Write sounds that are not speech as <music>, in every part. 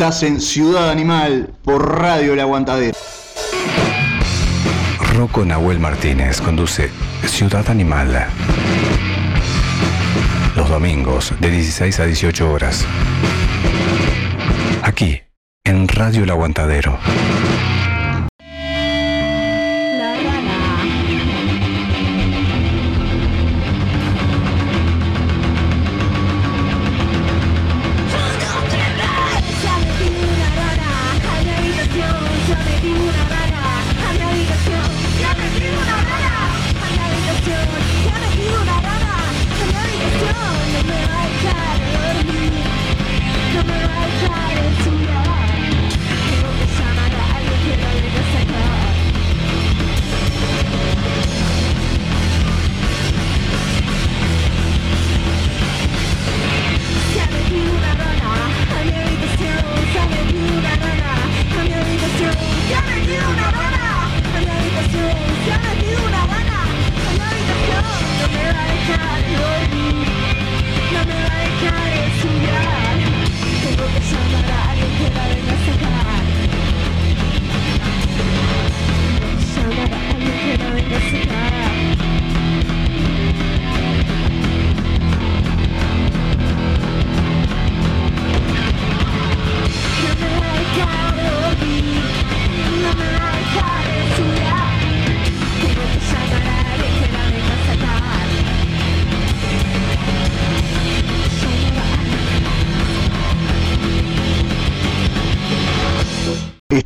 Estás en Ciudad Animal por Radio El Aguantadero. Rocco Nahuel Martínez conduce Ciudad Animal. Los domingos de 16 a 18 horas. Aquí, en Radio El Aguantadero.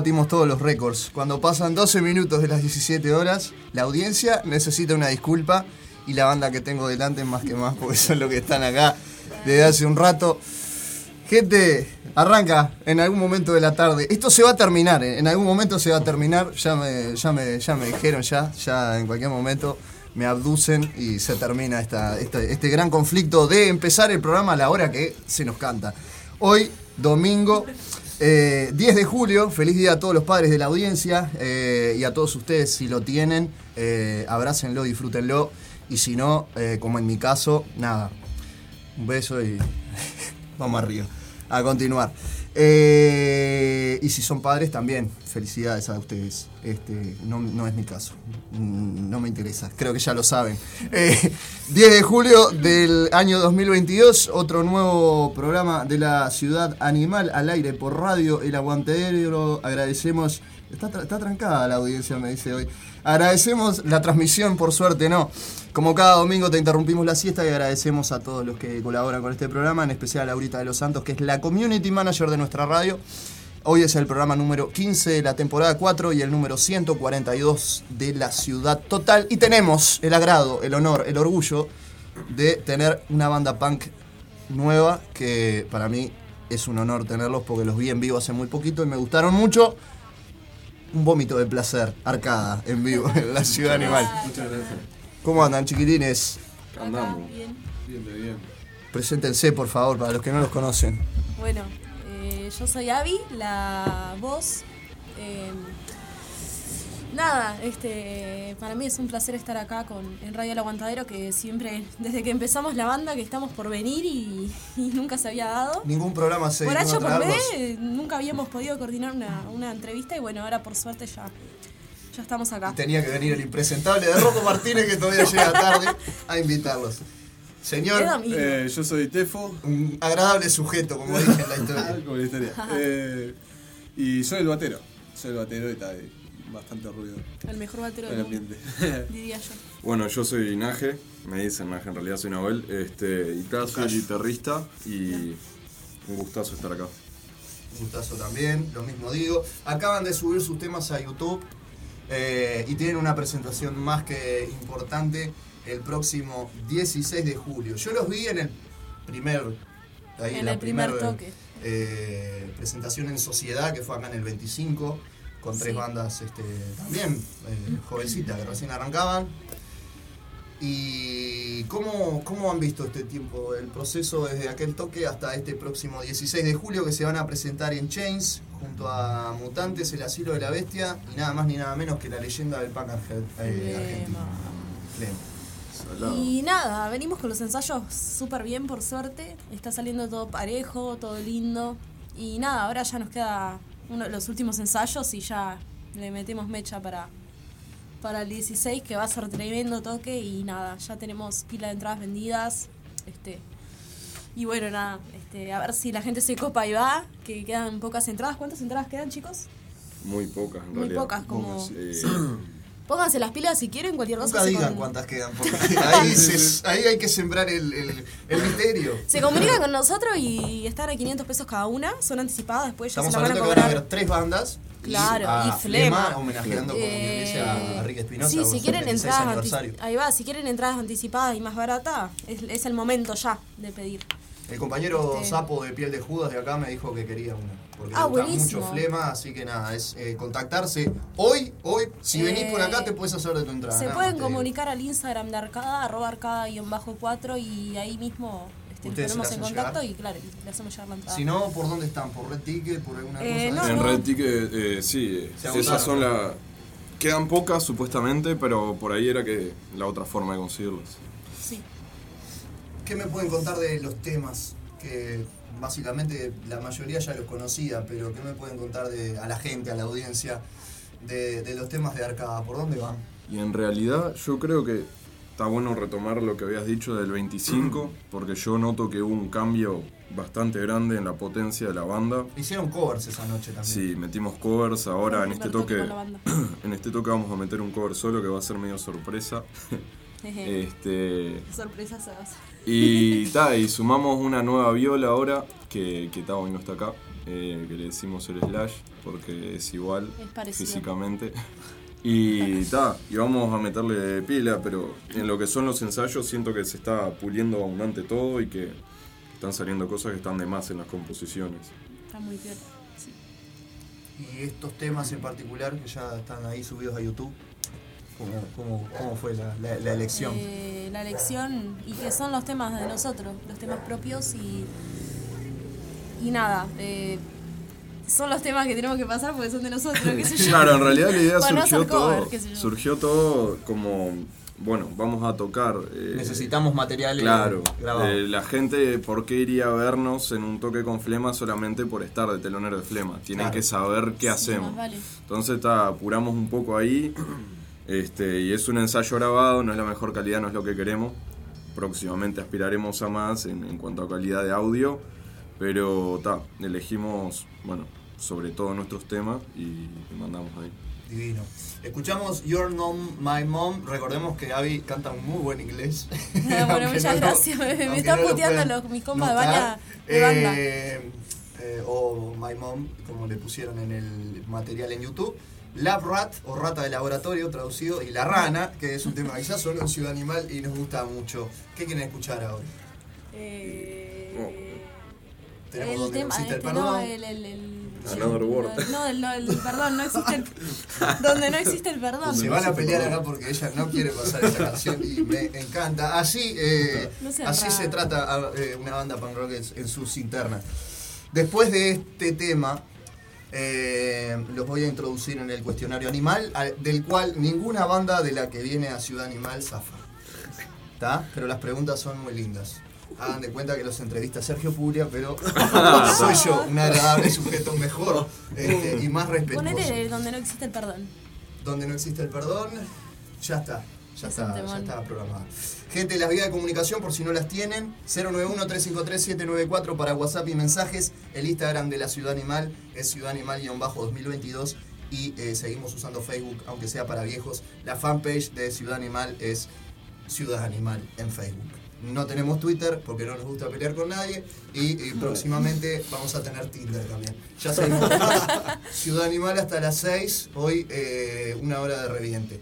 Batimos todos los récords. Cuando pasan 12 minutos de las 17 horas, la audiencia necesita una disculpa y la banda que tengo delante más que más, porque son los que están acá desde hace un rato. Gente, arranca en algún momento de la tarde. Esto se va a terminar, ¿eh? en algún momento se va a terminar. Ya me, ya me, ya me dijeron, ya, ya en cualquier momento me abducen y se termina esta, esta- este gran conflicto de empezar el programa a la hora que se nos canta. Hoy, domingo, eh, 10 de julio, feliz día a todos los padres de la audiencia eh, y a todos ustedes si lo tienen, eh, abrácenlo, disfrútenlo y si no, eh, como en mi caso, nada, un beso y <laughs> vamos arriba, a continuar. Eh, y si son padres también, felicidades a ustedes. Este, no, no es mi caso, no me interesa, creo que ya lo saben. Eh, <laughs> 10 de julio del año 2022, otro nuevo programa de la Ciudad Animal al aire por radio El Aguantadero. Agradecemos, está, está trancada la audiencia, me dice hoy. Agradecemos la transmisión, por suerte no. Como cada domingo te interrumpimos la siesta y agradecemos a todos los que colaboran con este programa, en especial a Laurita de los Santos, que es la community manager de nuestra radio. Hoy es el programa número 15 de la temporada 4 y el número 142 de la ciudad total. Y tenemos el agrado, el honor, el orgullo de tener una banda punk nueva que para mí es un honor tenerlos porque los vi en vivo hace muy poquito y me gustaron mucho. Un vómito de placer, arcada, en vivo, en la ciudad animal. Muchas gracias. ¿Cómo andan, chiquilines? Andamos. Bien. Bien, de bien. Preséntense, por favor, para los que no los conocen. Bueno, eh, yo soy Abby, la voz. eh, nada, este, para mí es un placer estar acá con, en Radio El Aguantadero, que siempre, desde que empezamos la banda, que estamos por venir y, y nunca se había dado. Ningún programa se Por H por B, nunca habíamos podido coordinar una, una entrevista y bueno, ahora por suerte ya, ya estamos acá. Tenía que venir el impresentable de Rocco Martínez que todavía llega tarde a invitarlos. Señor. Eh, yo soy Tefo. un agradable sujeto, como dije en la <laughs> historia. La. <laughs> Eh, y soy el batero. Soy el batero y ahí. Bastante ruido El mejor batero del mundo, ambiente. <laughs> diría yo. <laughs> Bueno, yo soy Naje, me dicen Naje, en realidad soy Nahuel, este, y tal, soy guitarrista y un gustazo estar acá. Un gustazo también, lo mismo digo. Acaban de subir sus temas a YouTube eh, y tienen una presentación más que importante el próximo 16 de julio. Yo los vi en el primer, ahí En la el primer primer, toque. eh, presentación en Sociedad, que fue acá en el 25, con tres Sí. bandas este, también eh, jovencitas que recién arrancaban. ¿Y cómo, cómo han visto este tiempo, el proceso desde aquel toque hasta este próximo 16 de julio que se van a presentar en Chains junto a Mutantes, El Asilo de la Bestia y nada más ni nada menos que la leyenda del punk arge- eh, argentino? Y nada, venimos con los ensayos súper bien, por suerte. Está saliendo todo parejo, todo lindo. Y nada, ahora ya nos queda uno los últimos ensayos y ya le metemos mecha para, para el 16, que va a ser tremendo toque. Y nada, ya tenemos pila de entradas vendidas. Este, y bueno, nada, este, a ver si la gente se copa y va, que quedan pocas entradas. ¿Cuántas entradas quedan, chicos? Muy pocas, en Muy realidad. pocas, como- Pocas, eh, sí. Pónganse las pilas si quieren, cualquier cosa. Nunca digan con- cuántas quedan, porque <laughs> ahí, se- ahí hay que sembrar el, el- el misterio. Se comunican con nosotros y están a 500 pesos cada una, son anticipadas, después ya Estamos se la van a hablando que van a cobrar. haber tres bandas. Claro, a y Flema. homenajeando como dice a Eh, Rick Espinosa. Sí, si quieren 26 entradas ahí va, si quieren entradas anticipadas y más baratas, es, es el momento ya de pedir. El compañero Este- Sapo de Piel de Judas de acá me dijo que quería una. Porque Ah, le gusta buenísimo. mucho flema, así que nada, es eh, contactarse. Hoy, hoy, si venís por acá, te puedes hacer de tu entrada. Se nada pueden digo. comunicar al Instagram de Arcada, arroba arcada-4 y ahí mismo este, Ustedes ponemos en contacto llegar. y claro, le hacemos llegar la entrada. Si no, ¿por dónde están? ¿Por Red Ticket? ¿Por alguna Eh, cosa? no, En no. Red Ticket, eh, sí, esas son las... Quedan pocas supuestamente, pero por ahí era que la otra forma de conseguirlas. Sí. ¿Qué me pueden contar de los temas? Que básicamente la mayoría ya los conocía, pero ¿qué me pueden contar de, a la gente, a la audiencia, de, de los temas de Arcada? ¿Por dónde van? Y en realidad yo creo que está bueno retomar lo que habías dicho del 25, <clears throat> porque yo noto que hubo un cambio bastante grande en la potencia de la banda. Hicieron covers esa noche también. Sí, metimos covers, ahora en este toque <clears throat> en este toque vamos a meter un cover solo que va a ser medio sorpresa. <laughs> Este Sorpresa se va a hacer. Y ta, y sumamos una nueva viola ahora que que ta, hoy no está acá, eh, que le decimos el slash porque es igual Es físicamente. Y ta, y vamos a meterle pila, pero en lo que son los ensayos siento que se está puliendo abundante todo y que están saliendo cosas que están de más en las composiciones. Está muy bien. Sí. Y estos temas en particular que ya están ahí subidos a YouTube, ¿cómo, cómo- cómo fue la, la- la elección? Eh, la elección y que son los temas de nosotros, los temas propios y, y nada, eh, son los temas que tenemos que pasar porque son de nosotros, qué sé yo. <laughs> Claro, en realidad la idea surgió cover, todo, surgió todo como, bueno, vamos a tocar. eh, Necesitamos material Claro, grabado. eh, la gente, ¿por qué iría a vernos en un toque con Flema solamente por estar de telonero de Flema? Tienen Claro. que saber qué Sí, hacemos. vale. Entonces ta, apuramos un poco ahí. Este, y es un ensayo grabado, no es la mejor calidad, no es lo que queremos. Próximamente aspiraremos a más en, en cuanto a calidad de audio. Pero ta, elegimos, bueno, sobre todo nuestros temas y, y mandamos ahí. Divino. Escuchamos Your Mom, My Mom. Recordemos que Abby canta un muy buen inglés. <laughs> Bueno, muchas no lo- gracias. Me- están no lo puteando puedan los- mis compas de notar. baña- de banda. Eh, eh, o My Mom, como le pusieron en el material en YouTube. Lab Rat o Rata de Laboratorio traducido y La Rana, que es un tema que ya sonó en Ciudad Animal y nos gusta mucho. ¿Qué quieren escuchar ahora? Eh, Tenemos el donde no tema, existe el este, perdón. no, el, el, el- Another World. No, el, no, el perdón, no existe el, <laughs> donde no existe el perdón. Se van a pelear acá porque ella no quiere pasar esa canción y me encanta. Así, eh, No así se trata a- eh, una banda punk rock en, en sus internas. Después de este tema, Eh, los voy a introducir en el cuestionario animal, al- del cual ninguna banda de la que viene a Ciudad Animal zafa. ¿Está? Pero las preguntas son muy lindas. Hagan de cuenta que los entrevista Sergio Puglia, pero <laughs> soy yo, un agradable sujeto mejor este, y más respetuoso. Ponele donde no existe el perdón. Donde no existe el perdón, ya está. Ya Es está, ya está programada. Gente, las vías de comunicación, por si no las tienen, 091-353-794 para WhatsApp y mensajes. El Instagram de la Ciudad Animal es Ciudad Animal-2022 y eh, seguimos usando Facebook, aunque sea para viejos. La fanpage de Ciudad Animal es Ciudad Animal en Facebook. No tenemos Twitter porque no nos gusta pelear con nadie y, y <laughs> próximamente vamos a tener Tinder también. Ya <laughs> salimos. Ciudad Animal hasta las 6, hoy eh, una hora de reviente.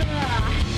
Yeah.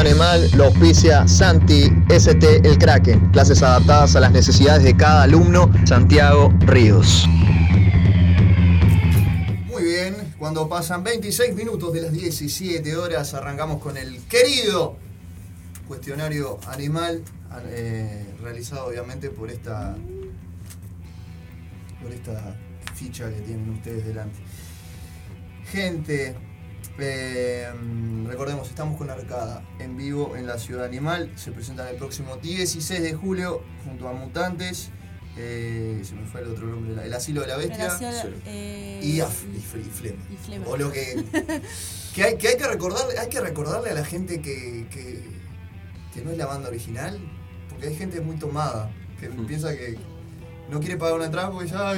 Animal lo auspicia Santi ST El Kraken, clases adaptadas a las necesidades de cada alumno, Santiago Ríos. Muy bien, cuando pasan 26 minutos de las 17 horas, arrancamos con el querido cuestionario animal, eh, realizado obviamente por esta, por esta ficha que tienen ustedes delante. Gente, eh, recordemos, estamos con Arcada en vivo en la Ciudad Animal. Se presentan el próximo 16 de julio junto a Mutantes. eh, se me fue el otro nombre, el Asilo de la Bestia. Eh, Y, Af- Flema. y Flema. O lo que, <laughs> que, hay, que hay que recordarle, hay que recordarle a la gente que, que, que no es la banda original, porque hay gente muy tomada, que piensa que no quiere pagar una entrada porque ya.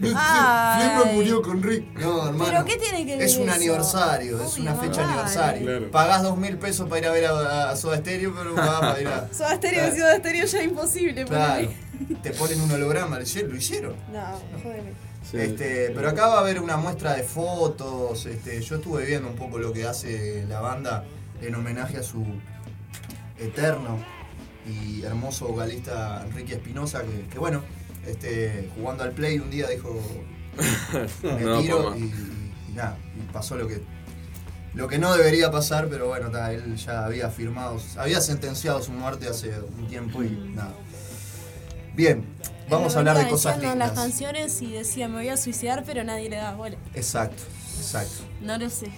Flema murió con Rick. No, hermano. ¿Pero qué tiene que ver Es un eso? aniversario, es una fecha vale. aniversario. Claro. Pagás dos mil pesos para ir a ver a, a Soda Stereo, pero pagás para ir a. <laughs> Soda Stereo Claro. y Soda Stereo ya es imposible. Claro. Te ponen un holograma, lo hicieron. No, jódeme. Sí. Este, pero acá va a haber una muestra de fotos. Este, yo estuve viendo un poco lo que hace la banda en homenaje a su eterno y hermoso vocalista Enrique Espinosa, que, que bueno, este, jugando al play un día dijo <laughs> me No, tiro y, y nada, y pasó lo que lo que no debería pasar, pero bueno, ta, él ya había firmado, había sentenciado su muerte hace un tiempo y nada. Bien, vamos a hablar de cosas en las lindas. canciones y decía me voy a suicidar, pero nadie le da bola. Exacto, exacto. No lo sé.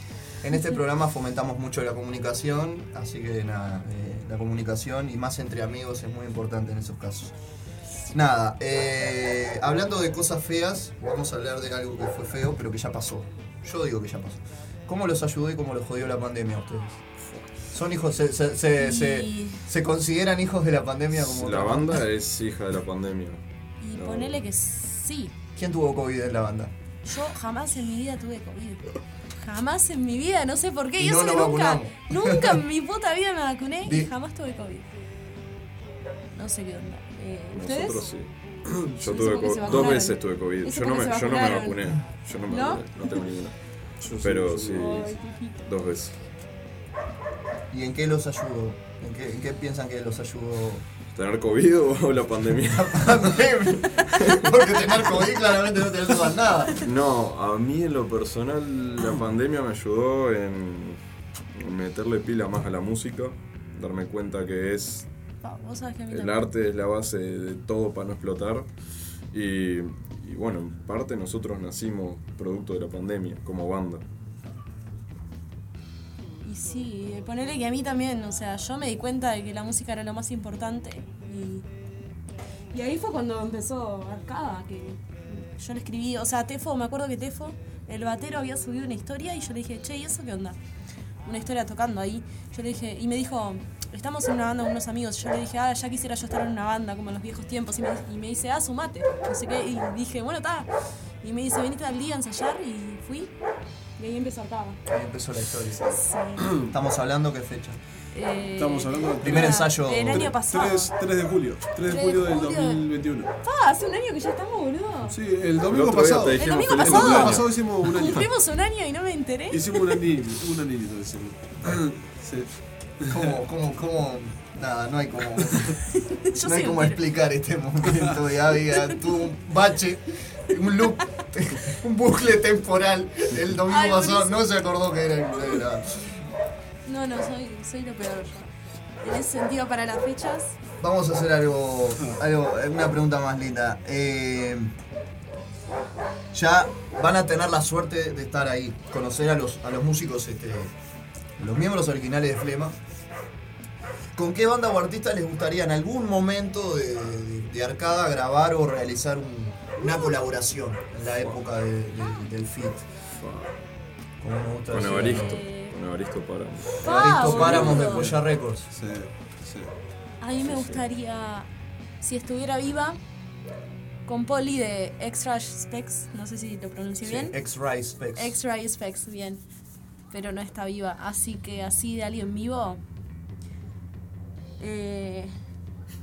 En este programa fomentamos mucho la comunicación, así que nada, eh, la comunicación y más entre amigos es muy importante en esos casos. Nada, eh, hablando de cosas feas, vamos a hablar de algo que fue feo, pero que ya pasó. Yo digo que ya pasó. ¿Cómo los ayudó y cómo los jodió la pandemia a ustedes? ¿Son hijos, se, se, se, se- Y- se consideran hijos de la pandemia como La banda es hija de la pandemia. Y No. ponele que sí. ¿Quién tuvo COVID en la banda? Yo jamás en mi vida tuve COVID. Jamás en mi vida, no sé por qué. Y Y no eso que nos nunca, vacunamos. nunca en mi <laughs> puta vida me vacuné y jamás tuve COVID. No sé qué onda. Eh, ¿Ustedes? Nosotros sí. <clears throat> Yo tuve porque se co- dos veces tuve COVID. Yo no, me, yo no me vacuné. Yo no me ¿No? vacuné. No tengo ninguna. Pero sí, dos veces. ¿Y en qué los ayudó? ¿En qué, en qué piensan que los ayudó? ¿Tener COVID o la pandemia? <laughs> Porque tener COVID claramente no te ayuda en nada. No, a mí en lo personal la pandemia me ayudó en meterle pila más a la música, darme cuenta que es Pa, Vos sabés que a mí el también. arte es la base de todo para no explotar y, y bueno, en parte nosotros nacimos producto de la pandemia como banda. Y sí, eh, ponele que a mí también, o sea, yo me di cuenta de que la música era lo más importante. Y, y ahí fue cuando empezó Arcada, que yo le escribí, o sea, Tefo, me acuerdo que Tefo, el batero, había subido una historia y yo le dije, che, ¿y eso qué onda? Una historia tocando ahí. Yo le dije, y me dijo, estamos en una banda con unos amigos. Yo le dije, ah, ya quisiera yo estar en una banda como en los viejos tiempos. Y me, y me dice, ah, sumate. No sé qué. Y dije, bueno, está. Y me dice, venite al día a ensayar. Y fui. Y ahí empezó Arcada. Ahí empezó la historia. Sí. <clears throat> Estamos hablando qué fecha. Eh, Estamos hablando del Primer ensayo. El año pasado. 3, 3 de julio. 3 de 3 de julio del julio. 2021. Ah, hace un año que ya estamos, boludo. Sí, el domingo día pasado. El El domingo pasado. domingo cumpleaños. pasado hicimos un año. Cumplimos un año y no me enteré. Hicimos un anillo, un anillo decimos. <laughs> Sí. ¿Cómo, cómo, cómo? Nada, no hay como. <laughs> No hay como explicar este momento de Abiga. Tuvo un bache, un loop, <laughs> un bucle temporal. El domingo Ay, pasado no se acordó que era el. No, no, soy, soy lo peor yo. En ese sentido, para las fechas, Vamos a hacer algo, algo una pregunta más linda. Eh, ya van a tener la suerte de estar ahí, conocer a los, a los músicos, este, los miembros originales de Flema. ¿Con qué banda o artista les gustaría en algún momento de, de- de Arcada grabar o realizar un- una colaboración en la época de- de- del fit? Como me gusta Con. Evaristo. Eh. Con Evaristo para. Evaristo Ah, Páramos de. Polla Records. Sí, sí. a mí me gustaría, si estuviera viva, con Polly de Extra Specs, no sé si lo pronuncio bien. X-Ray Specs. Extra Specs, bien. Pero no está viva. Así que así de alguien vivo. eh,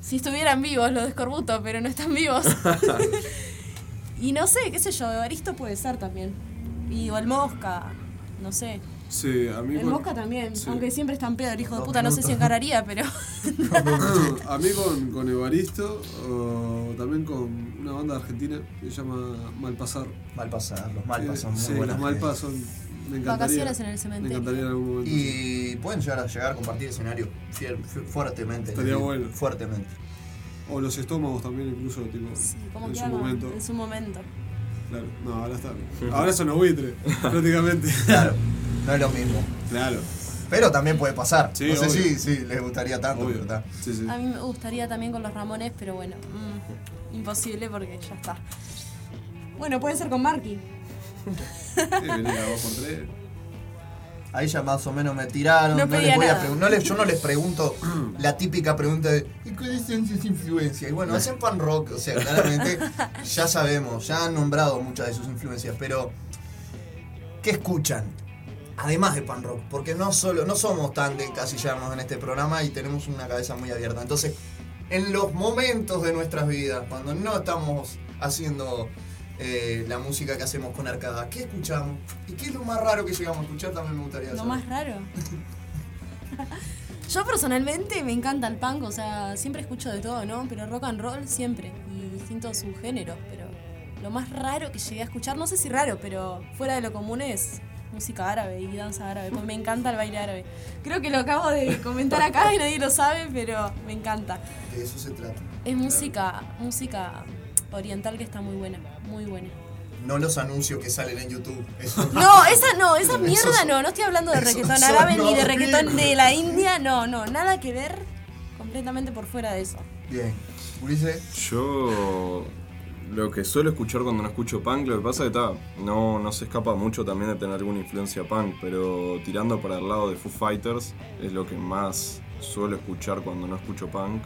si estuvieran vivos, los descorbuto, pero no están vivos. <laughs> y no sé, qué sé yo, Evaristo puede ser también. Y o el Mosca, no sé. Sí, a mí El con, Mosca también, Sí. aunque siempre está en pedo el hijo de puta, no sé si encararía, pero. <laughs> a mí con, con Evaristo, o también con una banda argentina que se llama Malpasar. Malpasar, los Malpas son muy sí, buenas. los Malpas son. Me encantaría. Vacaciones en el Me cementerio. encantaría en algún momento. sí. Y pueden llegar a llegar a compartir escenario fiel- fuertemente. Estaría bueno. Fuertemente. O los estómagos también, incluso, tipo, Sí, como en que su hago momento. en su momento. Claro, no, ahora está. Ahora son los buitres, <laughs> prácticamente. Claro, no es lo mismo. Claro, Pero también puede pasar. Sí, no sé si, si les gustaría tanto, obvio. pero. Sí, sí. A mí me gustaría también con los Ramones, pero bueno, mm, imposible porque ya está. Bueno, puede ser con Marky. Sí, por. Ahí ya más o menos me tiraron. No les voy a nada. no les- yo no les pregunto <clears throat> la típica pregunta de ¿y cuáles son sus influencias? Y bueno, hacen pan rock, o sea, claramente <laughs> ya sabemos, ya han nombrado muchas de sus influencias, pero ¿qué escuchan? Además de pan rock, porque no solo, no somos tan de encasillarnos en este programa y tenemos una cabeza muy abierta. Entonces, en los momentos de nuestras vidas, cuando no estamos haciendo eh, la música que hacemos con Arcada, ¿qué escuchamos? ¿Y qué es lo más raro que llegamos a escuchar? También me gustaría Lo saber. más raro. <laughs> Yo personalmente me encanta el punk, o sea, siempre escucho de todo, ¿no? Pero rock and roll siempre, y distintos subgéneros, pero lo más raro que llegué a escuchar, no sé si raro, pero fuera de lo común es música árabe y danza árabe, porque me encanta el baile árabe. Creo que lo acabo de comentar acá y nadie lo sabe, pero me encanta. De eso se trata. Es música, música oriental que está muy buena, muy buena. No los anuncios que salen en YouTube. Eso- No, esa no, esa mierda son- no, no estoy hablando de reggaetón árabe ni de reggaetón de la India, no, no, nada que ver, completamente por fuera de eso. Bien. Ulises, Yo lo que suelo escuchar cuando no escucho punk, lo que pasa es que está, no, no se escapa mucho también de tener alguna influencia punk, pero tirando para el lado de Foo Fighters es lo que más suelo escuchar cuando no escucho punk.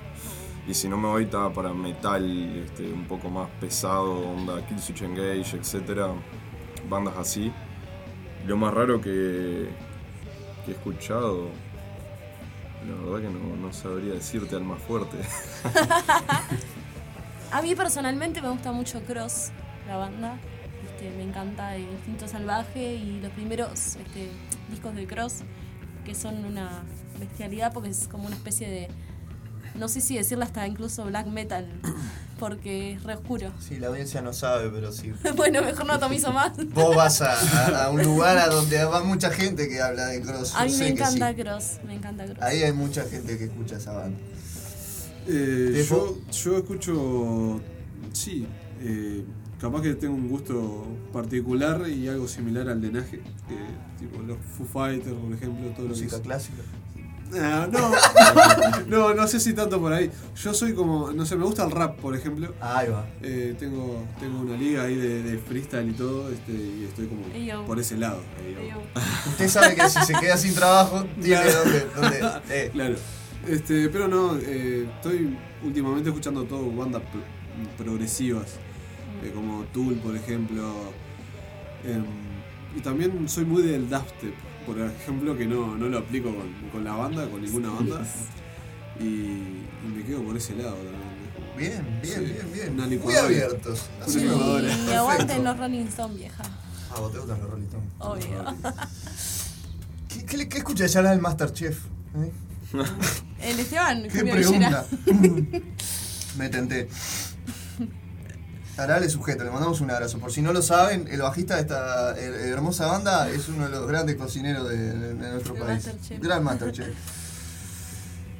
Y si no me voy está para metal este, un poco más pesado, onda Killswitch Engage, etc. Bandas así. Lo más raro que, que he escuchado, la verdad que no, no sabría decirte al más fuerte. <laughs> A mí personalmente me gusta mucho Cross, la banda. Este, me encanta el Instinto Salvaje y los primeros este, discos de Cross, que son una bestialidad porque es como una especie de. No sé si decirlo hasta incluso black metal, <clears throat> porque es re oscuro. sí, la audiencia no sabe, pero sí. <laughs> bueno, mejor no atomizo más. Vos vas a, a- a un lugar a donde va mucha gente que habla de Cross. A mí me encanta sí. Cross, me encanta Cross. Ahí hay mucha gente que escucha esa banda. Eh, yo, yo escucho. Sí, eh, capaz que tengo un gusto particular y algo similar al de Naje. que, tipo los Foo Fighters, por ejemplo, todo lo que Música es- clásica. Ah, no, <laughs> no, no sé si tanto por ahí. Yo soy como, no sé, me gusta el rap, por ejemplo. Ahí va. Eh, tengo, tengo una liga ahí de, de freestyle y todo, este, y estoy como Ey, yo. por ese lado. Ey, yo. Digo, Usted sabe que si se queda sin trabajo, <laughs> tiene Claro. donde. donde eh. Claro. Este, pero no, eh, estoy últimamente escuchando todo bandas pro- progresivas, eh, como Tool, por ejemplo. Em, y también soy muy del dubstep, por ejemplo, que no, no lo aplico con, con la banda, con ninguna banda. Y, y me quedo por ese lado también. Bien, bien, Sí, bien, bien. una Muy abiertos. Así licuadora. Y aguanten los Rolling Stones, vieja. Ah, vos te gustan los Rolling Stones. Obvio. ¿Qué, qué, qué escuchas ya del Masterchef? ¿Eh? El Esteban, ¿Qué Julio pregunta? Villera. <laughs> Me tenté. Arale sujeto, le mandamos un abrazo. Por si no lo saben, el bajista de esta hermosa banda es uno de los grandes cocineros de, de- de nuestro El país. Masterchef. Gran Masterchef.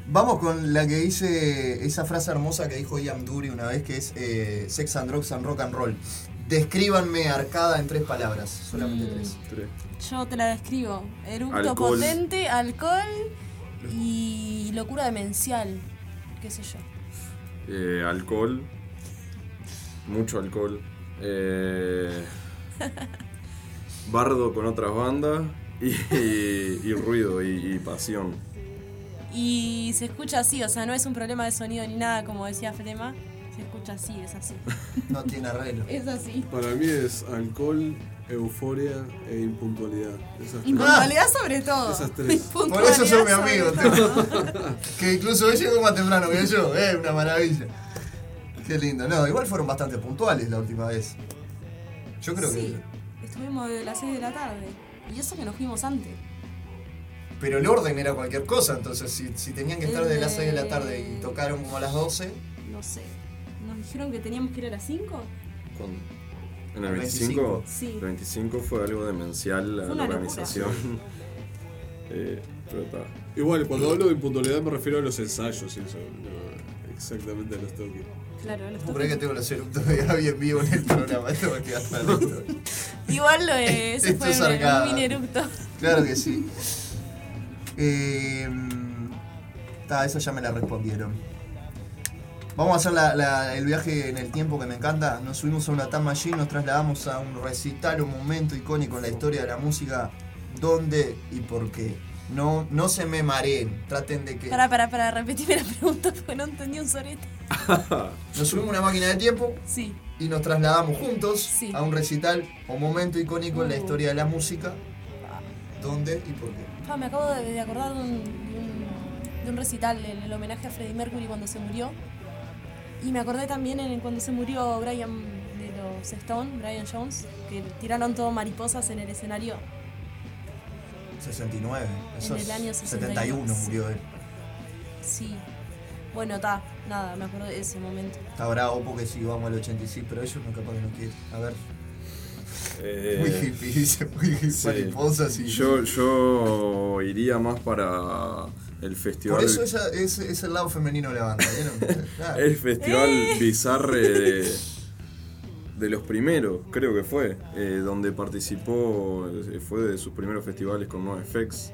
Vamos con la que dice esa frase hermosa que dijo Ian Dury una vez, que es eh, Sex and Drugs and Rock and Roll. Descríbanme Arcada en tres palabras, solamente Mm. tres. Tres. Yo te la describo. Eructo Alcohol. potente, alcohol y locura demencial. Qué sé yo. Eh, alcohol, mucho alcohol. Eh, bardo con otras bandas y, y- y ruido y, y pasión. Y se escucha así, o sea, no es un problema de sonido ni nada, como decía Flema. Se escucha así, es así. <laughs> No tiene arreglo. Es así. Para mí es alcohol, euforia e impuntualidad. Esas tres. Impuntualidad sobre todo. Esas tres. Por eso sos mi amigo, que incluso hoy llegó más temprano que yo, eh, una maravilla. Qué lindo. No, igual fueron bastante puntuales la última vez. Yo creo Sí, estuvimos de las 6 de la tarde. Y eso que nos fuimos antes. que. Pero el orden era cualquier cosa, entonces si, si tenían que estar de las de- 6 de la tarde y tocaron como a las 12, No sé. Nos dijeron que teníamos que ir a las 5. Con- ¿En el El 25? 25. Sí. El 25 fue algo demencial la, organización. <laughs> Eh, pero está. Igual, cuando hablo de impuntualidad me refiero a los ensayos y eso. no exactamente a los toques. Claro, los ¿Por qué que toques. tengo los eructos de Gaby en vivo en el programa? Esto va a quedar para listo. <laughs> Igual lo <laughs> ese Esto fue es un, mini eructo. Claro que sí. Eh, ta, esa ya me la respondieron. Vamos a hacer la- la- el viaje en el tiempo que me encanta. Nos subimos a una Time Machine, nos trasladamos a un recital, un momento icónico en la historia de la música. ¿Dónde y por qué? No, no se me mareen, traten de que... Para, para, para, repetime la pregunta porque no entendí un sorete. <laughs> Nos subimos a una máquina de tiempo Sí. y nos trasladamos juntos Sí. a un recital o momento icónico en la Uh. historia de la música. ¿Dónde y por qué? Ah, me acabo de, de acordar de un, de un- de un recital en el homenaje a Freddie Mercury cuando se murió. Y me acordé también en cuando se murió Brian de los Stone, Brian Jones, que tiraron todo mariposas en el escenario. 69. Eso En el año 71 61, murió él. Sí. Bueno, está, nada, me acuerdo de ese momento. Está bravo porque sí, vamos al 86, pero ellos no capaz que no quieren. A ver, Eh, muy hippie, dice, muy hippie, sí. mariposas y... Yo, yo iría más para el festival. Por eso ella es, es el lado femenino de la banda, ¿vieron? <laughs> Claro. El festival Bizarre de, de los primeros, creo que fue, eh, donde participó, eh, fue de sus primeros festivales con NoFX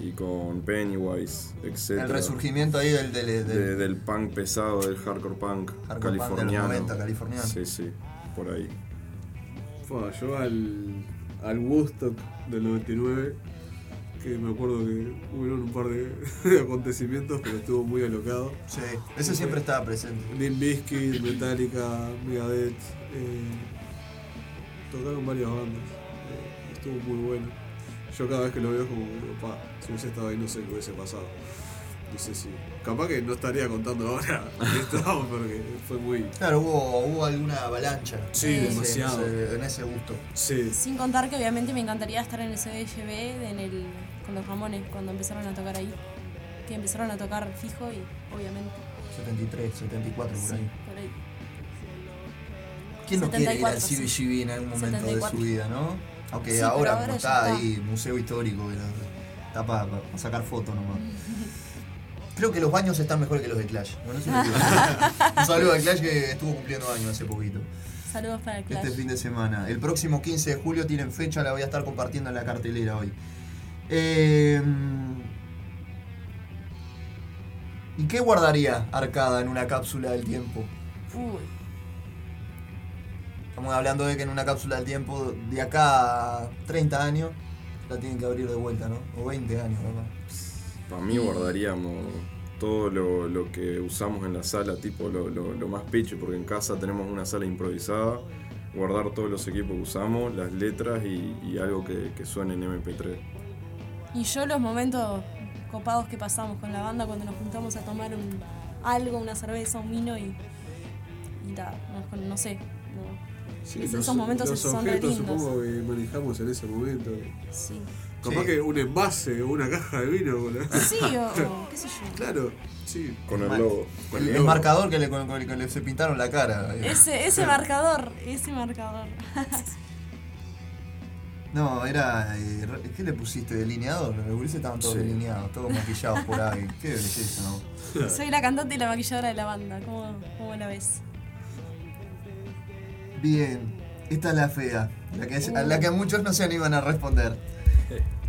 y con Pennywise, etc. El resurgimiento ahí del, del, del- De- del punk pesado, del hardcore punk Hardcore punk de los californiano. 90, californiano. Sí, sí, por ahí. Fue, yo al, al Woodstock del 99, que me acuerdo que hubieron un par de, <laughs> de acontecimientos, pero estuvo muy alocado. Sí, ese siempre estaba presente. Limp Bizkit, Metallica, Megadeth, eh, tocaron varias bandas. eh, estuvo muy bueno. Yo cada vez que lo veo como, digo, pa, si hubiese estado ahí no sé qué hubiese pasado. No sé si. Capaz que no estaría contando ahora <laughs> esto, porque fue muy. Claro, hubo, hubo alguna avalancha. Sí, en ese- demasiado. En ese, en ese gusto. Sí. Sin contar que obviamente me encantaría estar en el CBGB en el, con los Ramones cuando empezaron a tocar ahí. Que empezaron a tocar fijo y obviamente. 73, 74, por Sí, ahí. por ahí. ¿Quién no quiere ir al 74, sí. CBGB en algún momento 74. de su vida, no? Aunque Sí, ahora, ahora como está, está. ahí, museo histórico, está para sacar fotos nomás. Creo que los baños están mejores que los de Clash. Bueno, eso lo digo. <laughs> Un saludo a Clash que estuvo cumpliendo años hace poquito. Saludos para el Clash. Este fin de semana. El próximo 15 de julio tienen fecha, la voy a estar compartiendo en la cartelera hoy. Eh, ¿Y qué guardaría Arcada en una cápsula del tiempo? Uy, Estamos hablando de que en una cápsula del tiempo de acá a 30 años la tienen que abrir de vuelta, ¿no? O 20 años, ¿verdad? Para mí guardaríamos todo lo, lo que usamos en la sala, tipo lo, lo- lo más piche, porque en casa tenemos una sala improvisada, guardar todos los equipos que usamos, las letras y, y algo que, que suene en MP3. Y yo los momentos copados que pasamos con la banda cuando nos juntamos a tomar un, algo, una cerveza, un vino y. Y ta, no, no sé. no. Sí, Es- los- esos momentos los son objetos lindos. supongo que manejamos en ese momento. Sí. Capaz Sí. que un envase o una caja de vino. boludo. Sí, o, qué <laughs> sé yo. Claro, sí. Con el logo. Con El, el logo. marcador que le, con el que le se pintaron la cara. Ese, ese marcador, ese marcador. <laughs> No, era. eh, ¿Qué le pusiste? ¿Delineador? Los gurises estaban todos Sí. delineados, todos maquillados por ahí. Qué belleza, ¿no? Soy la cantante y la maquilladora de la banda. ¿Cómo, cómo la ves? Bien, esta es la fea, la que, a la que muchos no se animan a responder.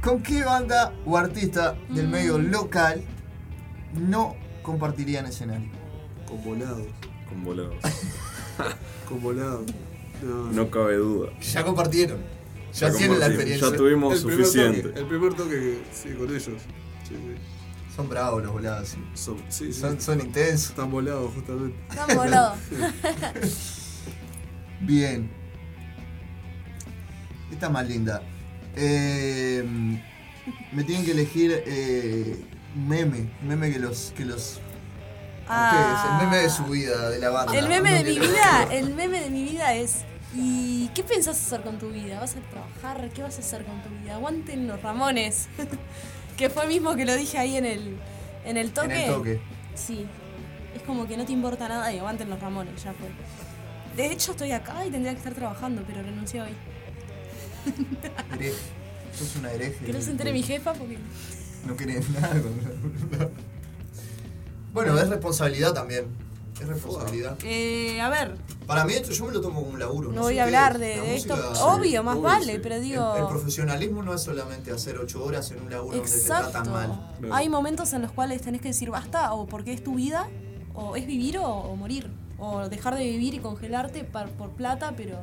¿Con qué banda o artista del medio local no compartirían escenario? Con volados. Con volados. <laughs> Con volados. No, No cabe duda. Ya compartieron. Ya, Ya tienen la experiencia. Ya tuvimos el primer suficiente. toque, el primer toque, sí, con ellos. Sí, sí. Son bravos los volados. sí. Son, sí, sí. Son, son intensos. Están volados justamente. Están volados. <laughs> <laughs> Bien. Esta es más linda. Eh, me tienen que elegir eh, un meme. Un meme que los. Que los ustedes, el meme de su vida, de la banda. Ah. El meme de mi vida, el meme de mi vida es ¿Y qué pensás hacer con tu vida? ¿Vas a trabajar? ¿Qué vas a hacer con tu vida? Aguanten los Ramones. <laughs> que fue mismo que lo dije ahí en el, en el toque. En el toque. Sí. Es como que no te importa nada y aguanten los Ramones, ya fue. De hecho, estoy acá y tendría que estar trabajando, pero renuncié hoy. Hereje. Sos una hereje. Que no se entere mi jefa porque. No querés nada con <laughs> Bueno, es responsabilidad también. Es responsabilidad. Eh, a ver, Para mí esto yo me lo tomo como un laburo. no voy a hablar de, esto. Obvio, más obvio, vale, sí. pero digo. el profesionalismo no es solamente hacer ocho horas en un laburo donde te tratan Exacto. mal. Hay momentos en los cuales tenés que decir basta, o porque es tu vida, o es vivir o, o morir. O dejar de vivir y congelarte par- por plata, pero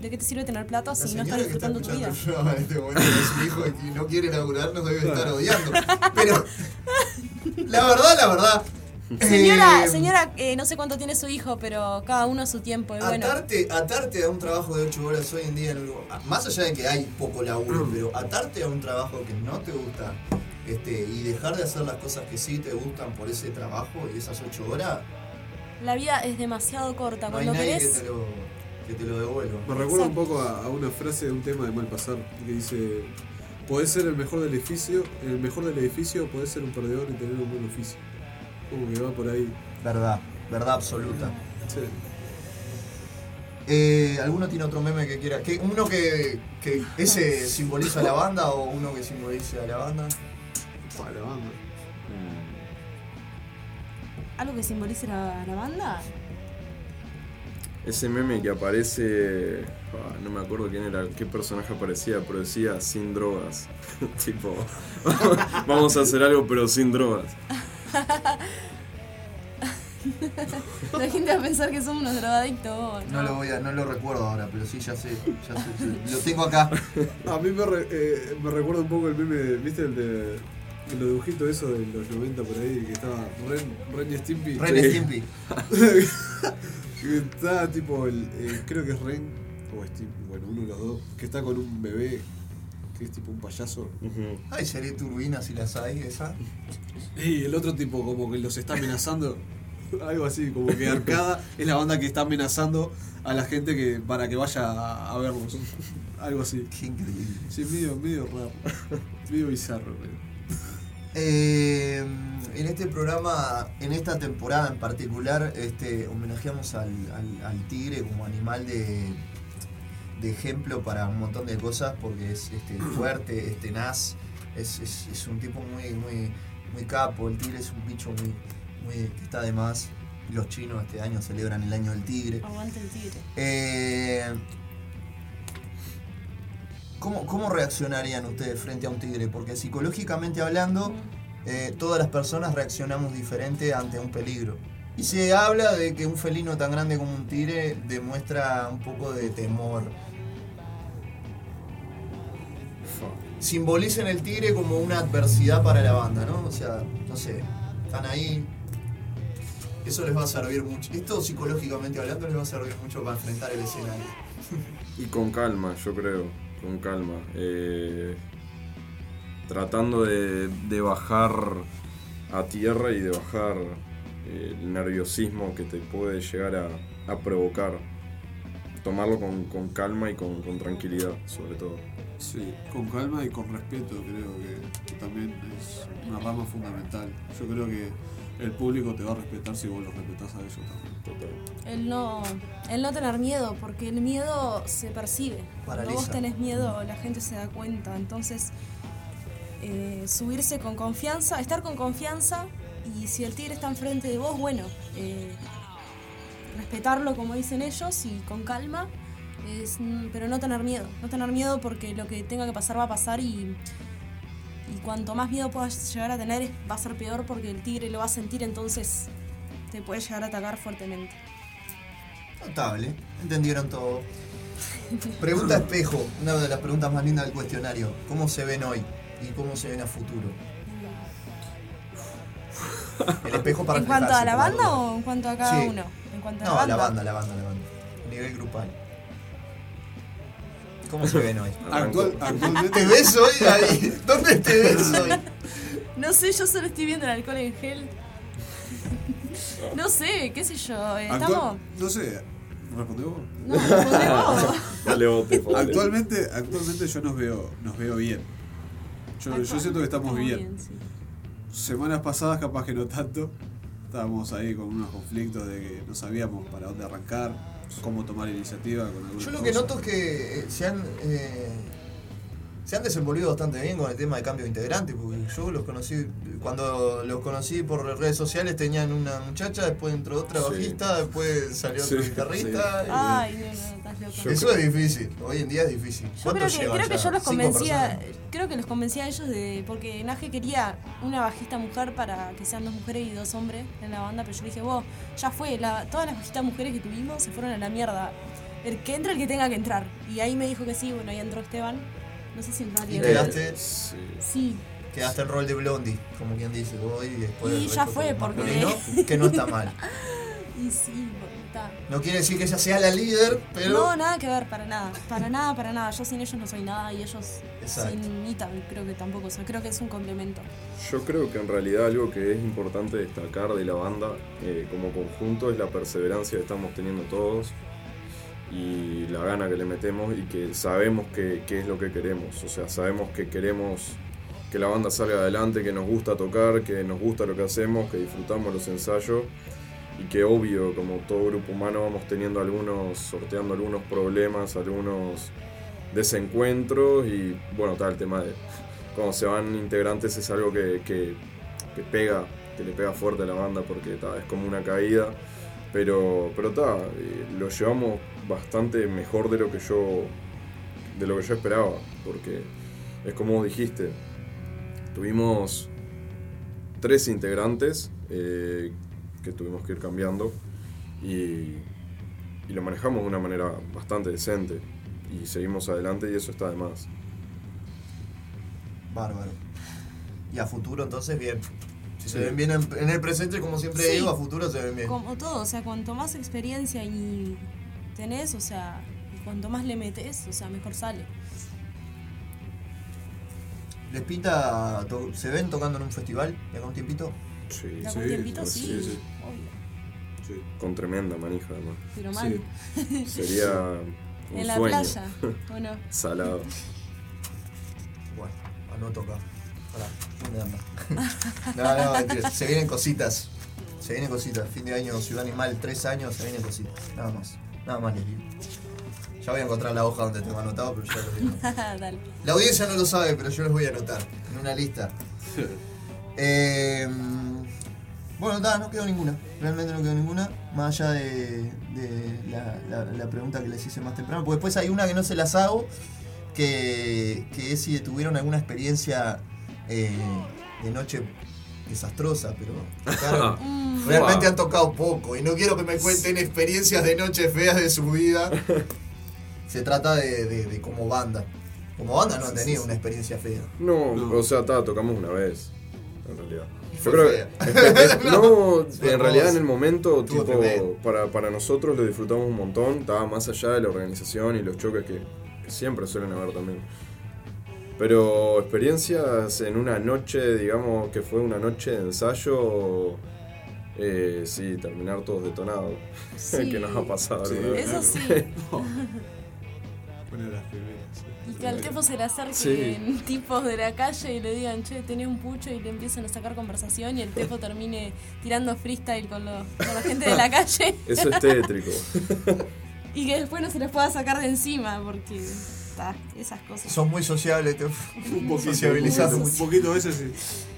¿de qué te sirve tener plata La si no estás disfrutando tu vida? en este momento hijo y no quiere laburar nos debe estar odiando. Pero la verdad, la verdad. Señora, eh, señora, eh, no sé cuánto tiene su hijo, pero cada uno a su tiempo. Y bueno, Atarte, atarte a un trabajo de 8 horas hoy en día, más allá de que hay poco laburo, Mm. pero atarte a un trabajo que no te gusta este, y dejar de hacer las cosas que sí te gustan por ese trabajo y esas 8 horas, la vida es demasiado corta. no hay Cuando nadie que querés, te, lo, que te lo devuelva. Me recuerda un poco a, a una frase de un tema de Malpasar que dice: Podés ser el mejor del edificio, el mejor del edificio, o podés ser un perdedor y tener un buen oficio. Como que va por ahí. Verdad, verdad absoluta. Sí. Eh, ¿Alguno tiene otro meme que quiera? ¿Uno que, que ese <laughs> simboliza a la banda o uno que simbolice a la banda? Para la banda. algo que simbolice la, la banda. Ese meme que aparece. no me acuerdo quién era, qué personaje aparecía, pero decía sin drogas. <laughs> tipo, <laughs> vamos a hacer algo pero sin drogas. La gente va a pensar que somos unos drogadictos. No lo voy a, no lo recuerdo ahora, pero sí ya sé, ya sé, sí, lo tengo acá. <laughs> A mí me, re- eh, me recuerda un poco el meme, ¿viste? El de. el Los dibujitos esos de los 90 por ahí, que estaba Ren, Ren y Stimpy. Ren y Stimpy. <laughs> que está tipo, el, eh, creo que es Ren o Stimpy, bueno, uno de los dos, que está con un bebé que es tipo un payaso. Ay, seré turbina si las hay, esa. <laughs> Y el otro tipo como que los está amenazando. <laughs> Algo así, como que Arcada es la banda que está amenazando a la gente que para que vaya a, a verlos. <laughs> Algo así. Qué increíble. Sí, medio, medio raro. Medio bizarro, pero. Eh, en este programa, en esta temporada en particular, este, homenajeamos al, al- al tigre como animal de, de ejemplo para un montón de cosas, porque es este, <clears throat> fuerte, es tenaz, es, es- es un tipo muy, muy, muy capo. El tigre es un bicho muy, muy que está de más. Los chinos este año celebran el año del tigre. Aguante el tigre. Eh, ¿cómo, ¿Cómo reaccionarían ustedes frente a un tigre? Porque psicológicamente hablando, eh, todas las personas reaccionamos diferente ante un peligro. Y se habla de que un felino tan grande como un tigre demuestra un poco de temor. Simbolicen el tigre como una adversidad para la banda, ¿no? O sea, no sé, están ahí. Eso les va a servir mucho. Esto psicológicamente hablando les va a servir mucho para enfrentar el escenario. Y con calma, yo creo, con calma. Eh, tratando de, de bajar a tierra y de bajar eh, el nerviosismo que te puede llegar a, a provocar. Tomarlo con, con calma y con, con tranquilidad, sobre todo. Sí, con calma y con respeto creo que, que también es una rama fundamental. Yo creo que el público te va a respetar si vos los respetás a ellos también. Total. El no, el no tener miedo, porque el miedo se percibe. Cuando vos Paraliza. tenés miedo, la gente se da cuenta. Entonces, eh, subirse con confianza, estar con confianza, y si el tigre está enfrente de vos, bueno, eh, respetarlo como dicen ellos y con calma, es, mm, pero no tener miedo. No tener miedo porque lo que tenga que pasar va a pasar y, y cuanto más miedo puedas llegar a tener, va a ser peor porque el tigre lo va a sentir, entonces te puede llegar a atacar fuertemente. Notable, entendieron todo. <laughs> Pregunta espejo, una de las preguntas más lindas del cuestionario. ¿Cómo se ven hoy y cómo se ven a futuro? El espejo para ¿En cuanto a la banda o en cuanto a cada Sí. uno? En cuanto a No, la banda, la banda, la banda. A nivel grupal. ¿Cómo se ven hoy? Actual, ¿Te ves hoy, David? <laughs> ¿Dónde te ves hoy? No sé, yo solo estoy viendo el alcohol en gel. No sé, qué sé yo. eh, actual- Estamos. no sé, ¿responde vos? No, respondemos. <laughs> Dale bote, Fabio. Actualmente, actualmente yo nos veo, nos veo bien. Yo, yo siento que estamos bien. sí. Semanas pasadas capaz que no tanto. Estábamos ahí con unos conflictos de que no sabíamos para dónde arrancar, cómo tomar iniciativa con algunas Yo lo que cosas. noto es que eh, se han, eh, se han desenvolvido bastante bien con el tema de cambio de integrantes, porque yo los conocí, cuando los conocí por redes sociales tenían una muchacha, después entró otra Sí. bajista, después salió otro Sí, guitarrista. y- Ay, no, no, estás loco. Eso es difícil, hoy en día es difícil. Yo ¿Cuánto creo que, creo yo los ¿Cinco convencía, creo que los convencía a ellos de, porque Naje quería una bajista mujer para que sean dos mujeres y dos hombres en la banda, pero yo le dije, vos, ya fue, la, todas las bajistas mujeres que tuvimos se fueron a la mierda. El que entre el que tenga que entrar. Y ahí me dijo que sí, bueno, ahí entró Esteban. No sé si entraría. Y él. quedaste, Sí. Sí, quedaste el rol de Blondie, como quien dice, voy y después... Y ya fue, porque- masculino, Que no está mal. <laughs> y sí, está. No quiere decir que ella sea la líder, pero... No, nada que ver, para nada. Para nada, para nada. Yo sin ellos no soy nada y ellos Exacto. sin mí creo que tampoco. O sea, creo que es un complemento. Yo creo que en realidad algo que es importante destacar de la banda eh, como conjunto es la perseverancia que estamos teniendo todos y la gana que le metemos y que sabemos que, que es lo que queremos. O sea, sabemos que queremos que la banda salga adelante, que nos gusta tocar, que nos gusta lo que hacemos, que disfrutamos los ensayos y que obvio, como todo grupo humano, vamos teniendo algunos, sorteando algunos problemas, algunos desencuentros y bueno, está el tema de cuando se van integrantes es algo que, que, pega, que le pega fuerte a la banda porque es como una caída, pero pero ta, eh, lo llevamos bastante mejor de lo que yo de lo que yo esperaba, porque es como vos dijiste, tuvimos tres integrantes eh, que tuvimos que ir cambiando y, y lo manejamos de una manera bastante decente y seguimos adelante y eso está de más. Bárbaro. Y a futuro entonces bien. Si se ven bien en, en el presente, como siempre Sí. digo, a futuro se ven bien. Como todo, o sea, cuanto más experiencia y tenés, o sea, cuanto más le metes, o sea, mejor sale. ¿Les pinta, to- se ven tocando en un festival de acá un tiempito? Sí, ¿Da sí, un tiempito? sí, Sí, sí. obvio. Sí. con tremenda manija además. Pero mal. <laughs> Sería un en la sueño playa, <laughs> ¿o no? salado. Bueno, anoto acá. Pará, ¿dónde anda? <laughs> no, no, mentira. Se vienen cositas. Se vienen cositas. Fin de año, Ciudad Animal, tres años, se vienen cositas. Nada más. Nada más les digo. Ya voy a encontrar la hoja donde tengo anotado, pero ya lo digo. <laughs> Dale. La audiencia no lo sabe, pero yo los voy a anotar en una lista. <laughs> Eh, bueno, nada, no quedó ninguna. Realmente no quedó ninguna. Más allá de, de la, la- la pregunta que les hice más temprano. Porque después hay una que no se las hago. Que, que es si tuvieron alguna experiencia eh, de noche desastrosa, pero <laughs> tocaron. Mm, Realmente Wow. han tocado poco y no quiero que me cuenten experiencias de noche feas de su vida. <laughs> Se trata de, de- de como banda. Como banda no han tenido una experiencia fea. No, No. o sea, ta, tocamos una vez, en realidad. Yo creo que. es- <laughs> no, en realidad en el momento, tipo, para, para nosotros lo disfrutamos un montón, estaba más allá de la organización y los choques que, que siempre suelen haber también. Pero experiencias en una noche, digamos que fue una noche de ensayo, eh, sí, terminar todos detonados, Sí. <laughs> que nos ha pasado Sí. alguna vez. Eso sí. <laughs> Una de las primeras. sí. Y que al tipo se le acerquen Sí. tipos de la calle y le digan, che, tenés un pucho y le empiezan a sacar conversación y el tipo <laughs> termine tirando freestyle con, los- con la gente de la calle Eso es tétrico. y que después no se les pueda sacar de encima porque esas cosas. Sos muy sociable, te <laughs> Un poquito, sociabilizás un poquito, un poquito, a veces sí.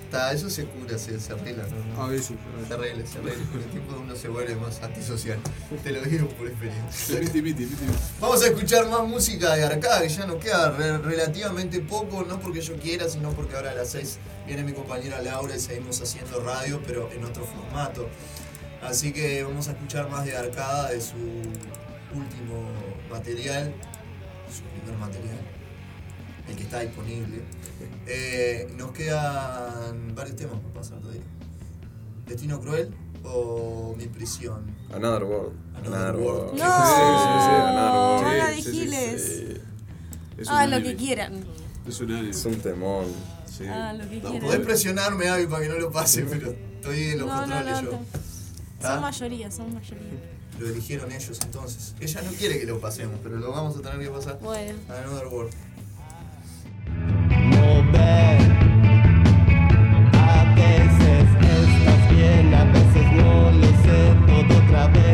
Está, eso se cura, se, se arregla, ¿no? A veces. Se arregla, se arregla. Con el tiempo uno se vuelve más antisocial. Te lo digo por experiencia. Miti, miti, miti. Vamos a escuchar más música de arcade, que ya nos queda re- relativamente poco, no porque yo quiera, sino porque ahora a las 6 viene mi compañera Laura y seguimos haciendo radio, pero en otro formato. Así que vamos a escuchar más de arcada de su último material, su primer material, el que está disponible. <laughs> Eh, nos quedan varios temas para pasar todavía. Destino cruel o mi prisión. Another World. Another World. No, Sí, sí, sí, Another World. Ana Sí, de sí, sí, Giles. Sí, Es un Ah, lo que quieran. Es un anime. es un temón. Sí. Ah, lo que No, quieran. Podés presionarme, Avi, para que no lo pase, pero estoy en los No, controles no. yo. no. ¿Ah? Son mayoría, son mayoría. Lo eligieron ellos entonces. Ella no quiere que lo pasemos, pero lo vamos a tener que pasar bueno. a Another World. A veces estás bien, a veces no lo sé todo otra vez.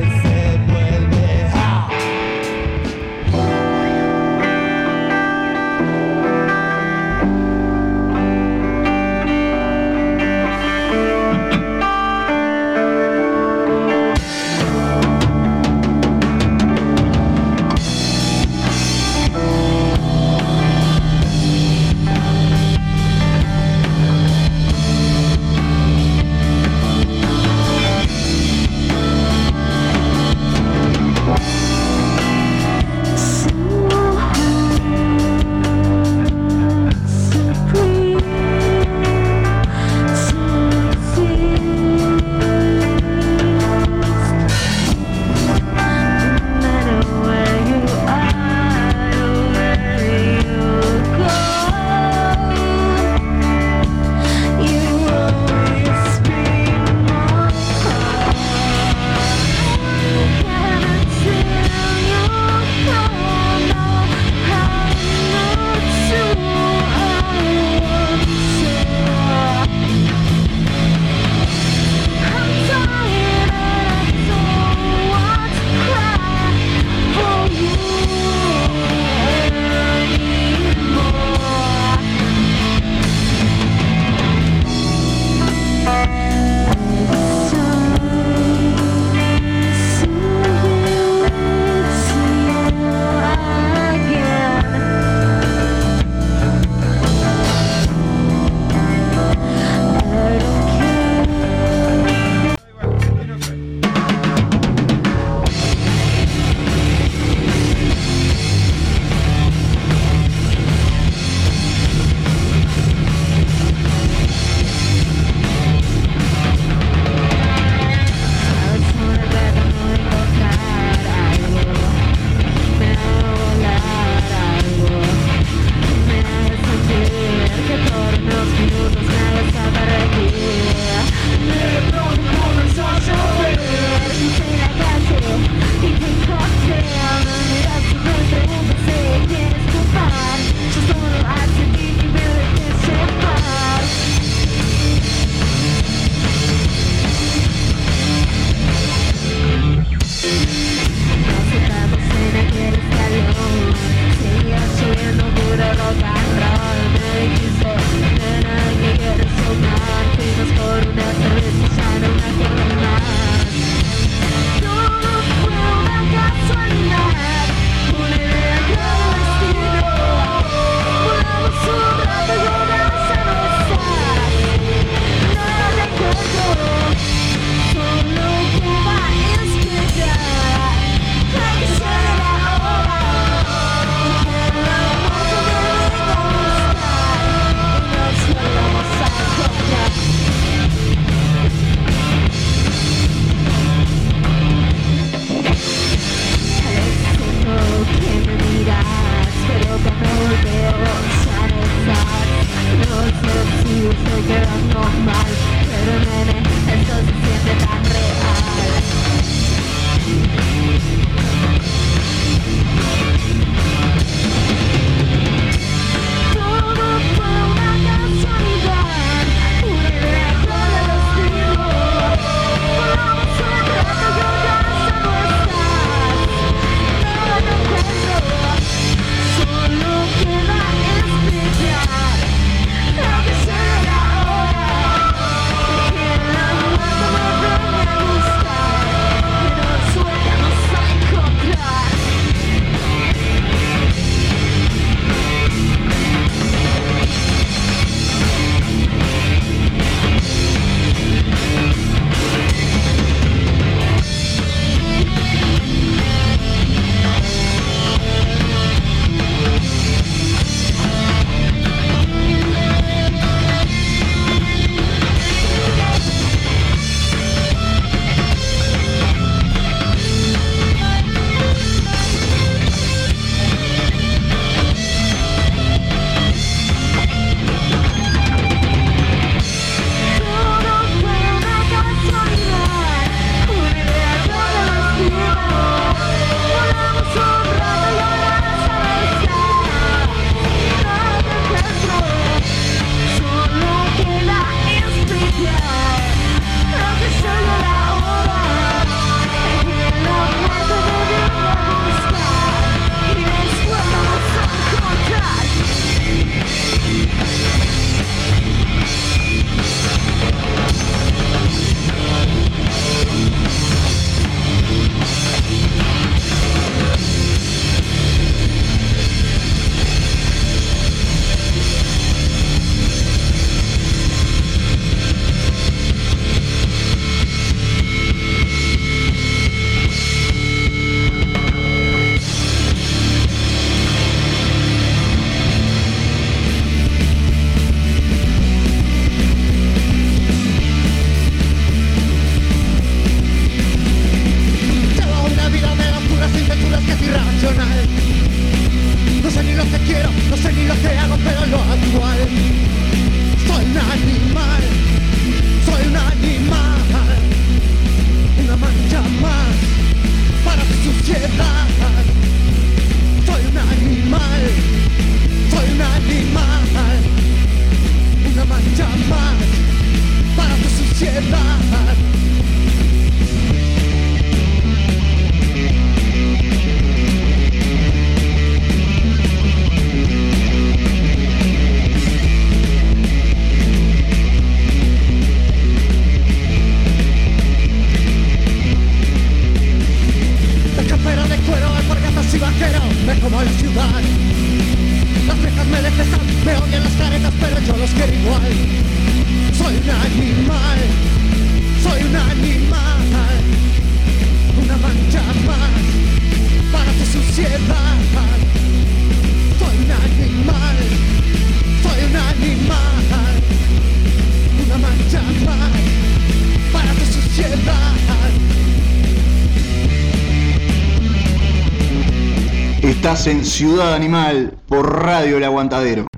Estás en Ciudad Animal por Radio El Aguantadero.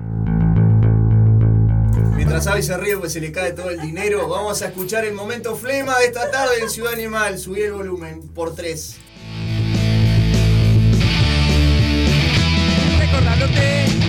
Mientras Avi se ríe pues se le cae todo el dinero, vamos a escuchar el momento flema de esta tarde en Ciudad Animal. Subí el volumen por tres. Recordándote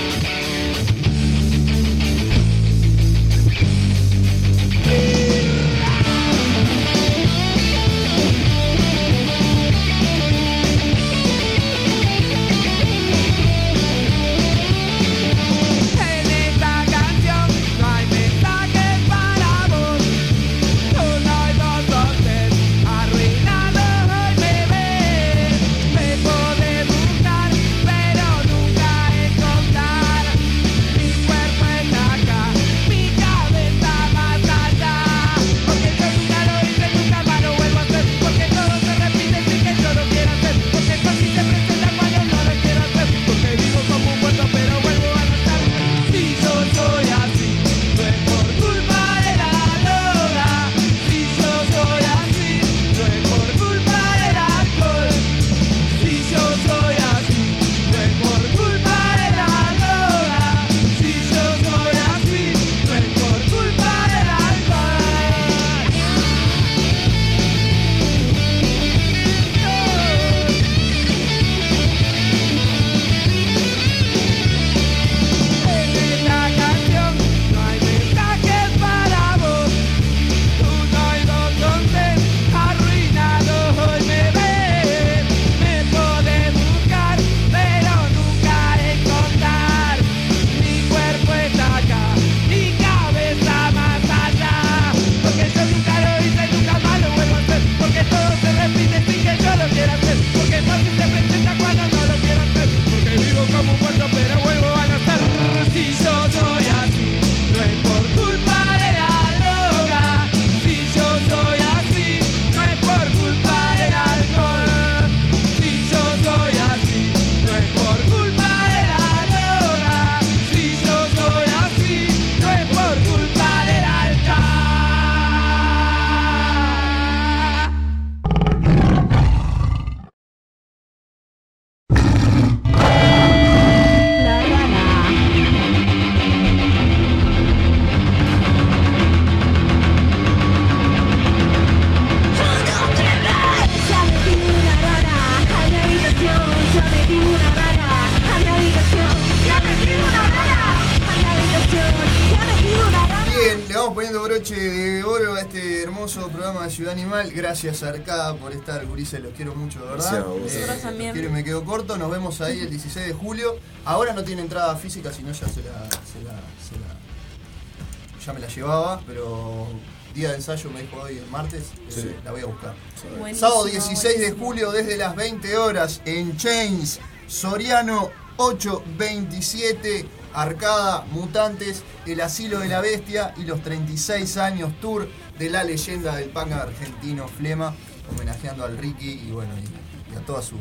Gracias Arcada por estar, gurises, los quiero mucho, de verdad. Gracias a vos. Los también. quiero y me quedo corto, nos vemos ahí el 16 de julio. Ahora no tiene entrada física, si no ya se la, se la- se la- ya me la llevaba, pero día de ensayo me dijo hoy el martes, eh, la voy a buscar. Buenísimo, Sábado 16 de julio desde las 20 horas en Chains, Soriano 827, Arcada, Mutantes, El Asilo de la Bestia y los 36 años tour de la leyenda del punk argentino Flema, homenajeando al Ricky y bueno, y, y a toda su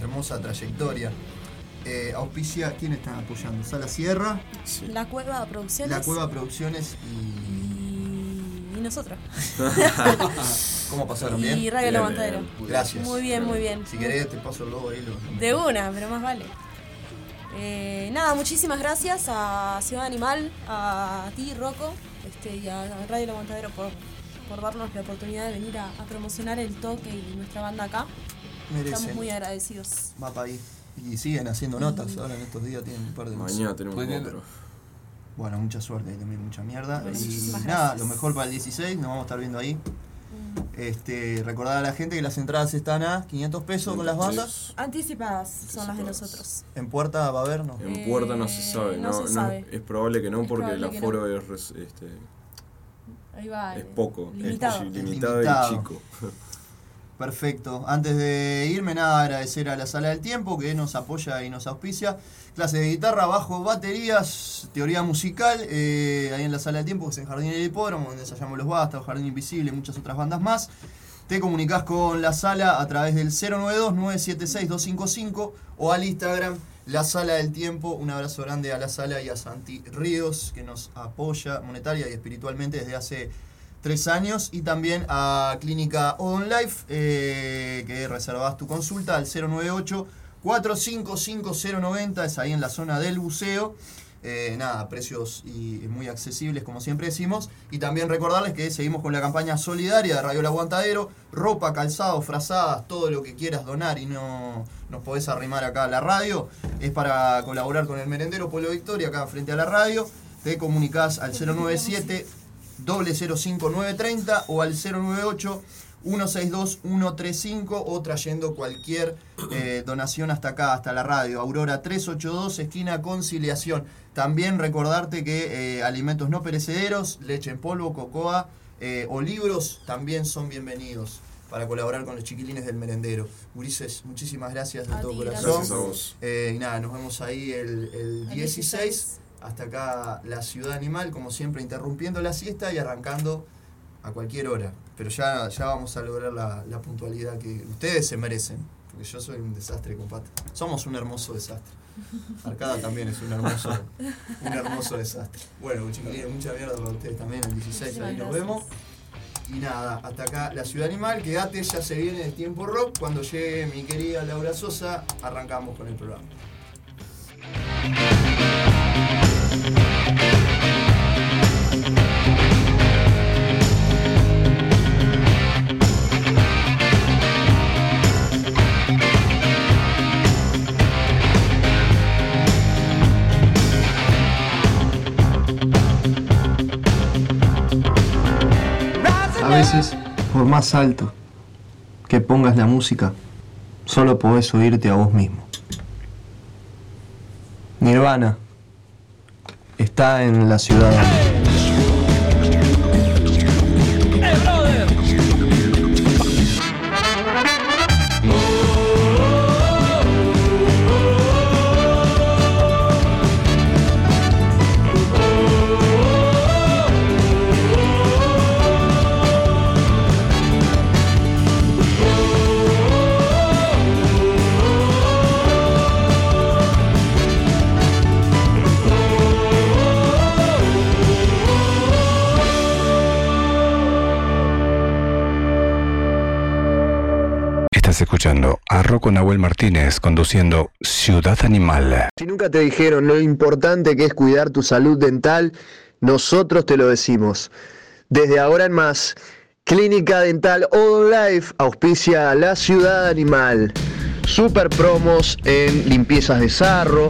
hermosa trayectoria. Eh, auspicia, ¿quién está apoyando? Sala Sierra, La Cueva Producciones. La Cueva Producciones y... Y, y nosotros. <laughs> ¿Cómo pasaron? ¿Bien? Y Radio bien. Gracias. Muy bien, muy bien. Si querés te paso el logo ahí. Lo, De una, pero más vale. Eh, nada, muchísimas gracias a Ciudad Animal, a ti, Rocco, y a Radio El Aguantadero por, por darnos la oportunidad de venir a, a promocionar el toque y nuestra banda acá. Merecen. Estamos muy agradecidos. Va para ahí. Y siguen haciendo notas, ahora en estos días tienen un par de Mañana tenemos Mañana. otro. Bueno, mucha suerte, hay también mucha mierda. Y muchísimas nada, gracias. lo mejor para el 16, nos vamos a estar viendo ahí. Mm. Este, recordar a la gente que las entradas están a 500 pesos con las bandas. Anticipadas son las de Anticipadas. nosotros. En puerta va a haber, ¿no? En Eh, puerta no se sabe, no no, se no- sabe. es probable que no Es porque el probable que aforo es, res- este, Ahí va. es eh, poco, Limitado. es limitado, Limitado. y chico. <laughs> Perfecto. Antes de irme, nada, agradecer a la Sala del Tiempo que nos apoya y nos auspicia. Clases de guitarra, bajo, baterías, teoría musical, eh, ahí en la Sala del Tiempo, que es en Jardín del Hipódromo, donde ensayamos los bastos, Jardín Invisible y muchas otras bandas más. Te comunicas con la sala a través del 092-976-255 o al Instagram La Sala del Tiempo. Un abrazo grande a la sala y a Santi Ríos, que nos apoya monetaria y espiritualmente desde hace tres años. Y también a Clínica On Life, eh, que reservas tu consulta al 098 455090, es ahí en la zona del buceo. Eh, nada, precios y muy accesibles, como siempre decimos. Y también recordarles que seguimos con la campaña solidaria de Radio El Aguantadero. Ropa, calzado, frazadas, todo lo que quieras donar y no nos podés arrimar acá a la radio. Es para colaborar con el merendero Pueblo Victoria, acá frente a la radio. Te comunicás al 097 005930 o al 098 162 135 o trayendo cualquier eh, donación hasta acá, hasta la radio. Aurora 382, esquina Conciliación. También recordarte que eh, alimentos no perecederos, leche en polvo, cocoa eh, o libros también son bienvenidos para colaborar con los chiquilines del merendero. Ulises, muchísimas gracias de A todo ti, corazón. Gracias a vos. Y nada, nos vemos ahí el, el El 16. 16. Hasta acá la ciudad animal, como siempre, interrumpiendo la siesta y arrancando a cualquier hora. Pero ya, ya vamos a lograr la, la puntualidad que ustedes se merecen. Porque yo soy un desastre, compadre. Somos un hermoso desastre. Arcada también es un hermoso, un hermoso desastre. Bueno, chiquilines, mucha mierda para ustedes también. El 16 ahí nos vemos. Y nada, hasta acá la ciudad animal. Quédate, ya se viene el tiempo rock. Cuando llegue mi querida Laura Sosa, arrancamos con el programa. Más alto que pongas la música, solo podés oírte a vos mismo. Nirvana está en la ciudad. Escuchando a Rocco Martínez conduciendo Ciudad Animal. Si nunca te dijeron lo importante que es cuidar tu salud dental, nosotros te lo decimos. Desde ahora en más, Clínica Dental All Life auspicia a la ciudad animal. Super promos en limpiezas de sarro,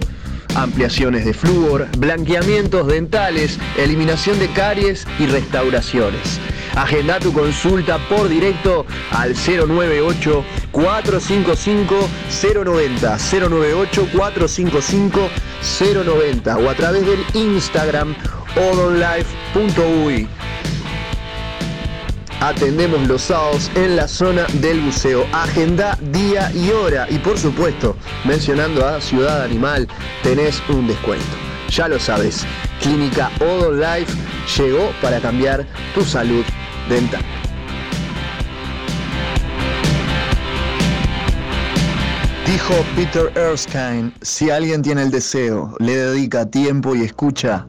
ampliaciones de flúor, blanqueamientos dentales, eliminación de caries y restauraciones. Agenda tu consulta por directo al 098 455 090 098 455 090 o a través del Instagram odonlife.ui. Atendemos los sábados en la zona del buceo. Agenda día y hora. Y por supuesto, mencionando a Ciudad Animal, tenés un descuento. Ya lo sabes, Clínica Odon Life llegó para cambiar tu salud dental. Dijo Peter Erskine, si alguien tiene el deseo, le dedica tiempo y escucha,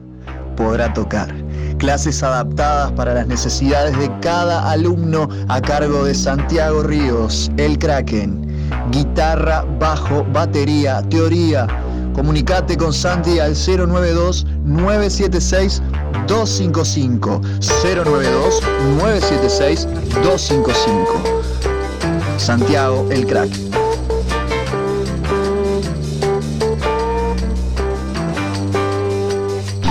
podrá tocar. Clases adaptadas para las necesidades de cada alumno a cargo de Santiago Ríos, el Kraken. Guitarra, bajo, batería, teoría. Comunicate con Santi al 092 976 255 092 976 255 Santiago el crack.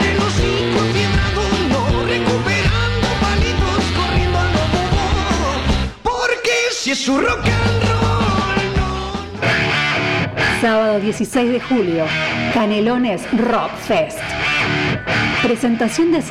El hocico enfiebrado no rock and Sábado 16 de julio, Canelones Rock Fest. Presentación de